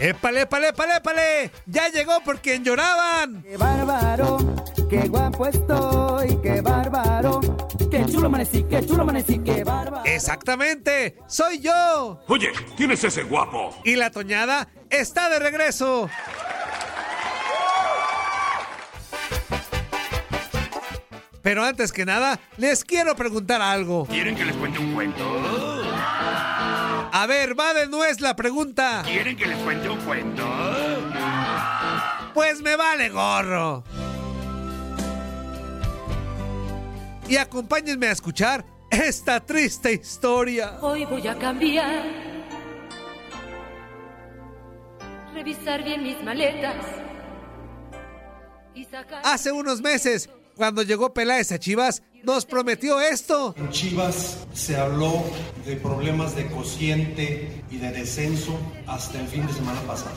¡Épale, épale, épale, épale! ¡Ya llegó por quien lloraban! ¡Qué bárbaro! ¡Qué guapo estoy! ¡Qué bárbaro! ¡Qué chulo amanecí! ¡Qué chulo amanecí! ¡Qué bárbaro! ¡Exactamente! ¡Soy yo! Oye, ¿quién es ese guapo? Y la toñada está de regreso. Pero antes que nada, les quiero preguntar algo. ¿Quieren que les cuente un cuento? A ver, va de nuez la pregunta. ¿Quieren que les cuente un cuento? Pues me vale gorro. Y acompáñenme a escuchar esta triste historia. Hoy voy a cambiar. Revisar bien mis maletas. Y sacar... Hace unos meses, cuando llegó Peláez a Chivas, nos prometió esto. En Chivas se habló de problemas de cociente y de descenso hasta el fin de semana pasado.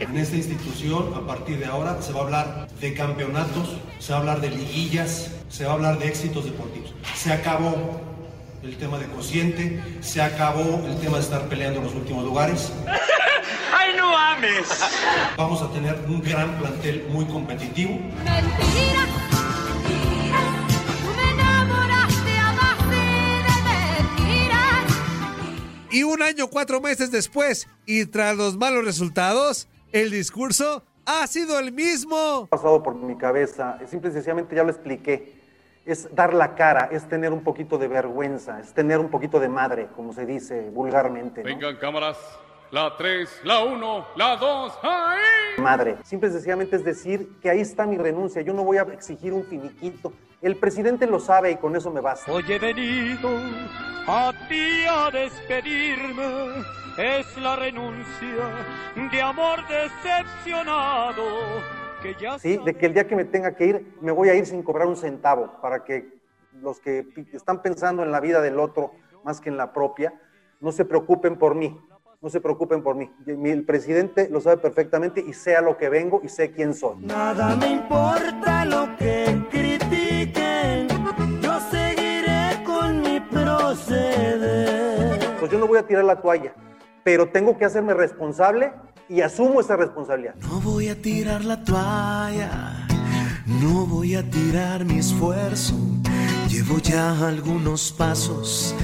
En esta institución, a partir de ahora, se va a hablar de campeonatos, se va a hablar de liguillas, se va a hablar de éxitos deportivos. Se acabó el tema de cociente, se acabó el tema de estar peleando en los últimos lugares. ¡Ay, no ames! Vamos a tener un gran plantel muy competitivo. Mentira, mentira. Tú me enamoraste a base de mentiras. Y un año, cuatro meses después, y tras los malos resultados, el discurso ha sido el mismo. pasado por mi cabeza, simple y sencillamente ya lo expliqué. Es dar la cara, es tener un poquito de vergüenza, es tener un poquito de madre, como se dice vulgarmente. ¿no? Vengan cámaras. La 3, la 1, la 2, ¡ahí! Madre. Simple y sencillamente es decir que ahí está mi renuncia. Yo no voy a exigir un finiquito. El presidente lo sabe y con eso me basta. Hoy he venido a ti a despedirme, es la renuncia de amor decepcionado que ya ¿Sí? De que el día que me tenga que ir, me voy a ir sin cobrar un centavo para que los que están pensando en la vida del otro más que en la propia, no se preocupen por mí. No se preocupen por mí. El presidente lo sabe perfectamente y sé a lo que vengo y sé quién soy. Nada me importa lo que critiquen. Yo seguiré con mi proceder. Pues yo no voy a tirar la toalla, pero tengo que hacerme responsable y asumo esa responsabilidad. No voy a tirar la toalla, no voy a tirar mi esfuerzo. Llevo ya algunos pasos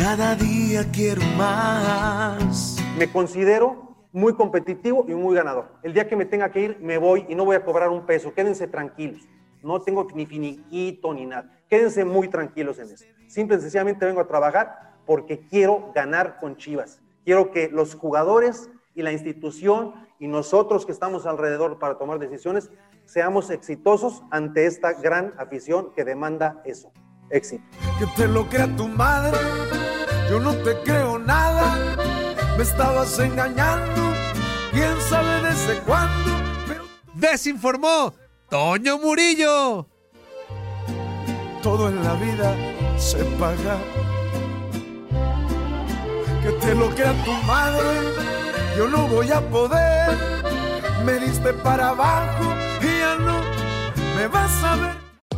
cada día quiero más. Me considero muy competitivo y muy ganador. El día que me tenga que ir, me voy y no voy a cobrar un peso. Quédense tranquilos. No tengo ni finiquito ni nada. Quédense muy tranquilos en eso. Simple y sencillamente vengo a trabajar porque quiero ganar con Chivas. Quiero que los jugadores y la institución y nosotros que estamos alrededor para tomar decisiones seamos exitosos ante esta gran afición que demanda eso. Éxito. Que te lo crea tu madre, yo no te creo nada. Me estabas engañando, quién sabe desde cuándo. Pero Desinformó Toño Murillo. todo en la vida se paga. Que te lo crea tu madre, yo no voy a poder. Me diste para abajo y ya no me vas a ver.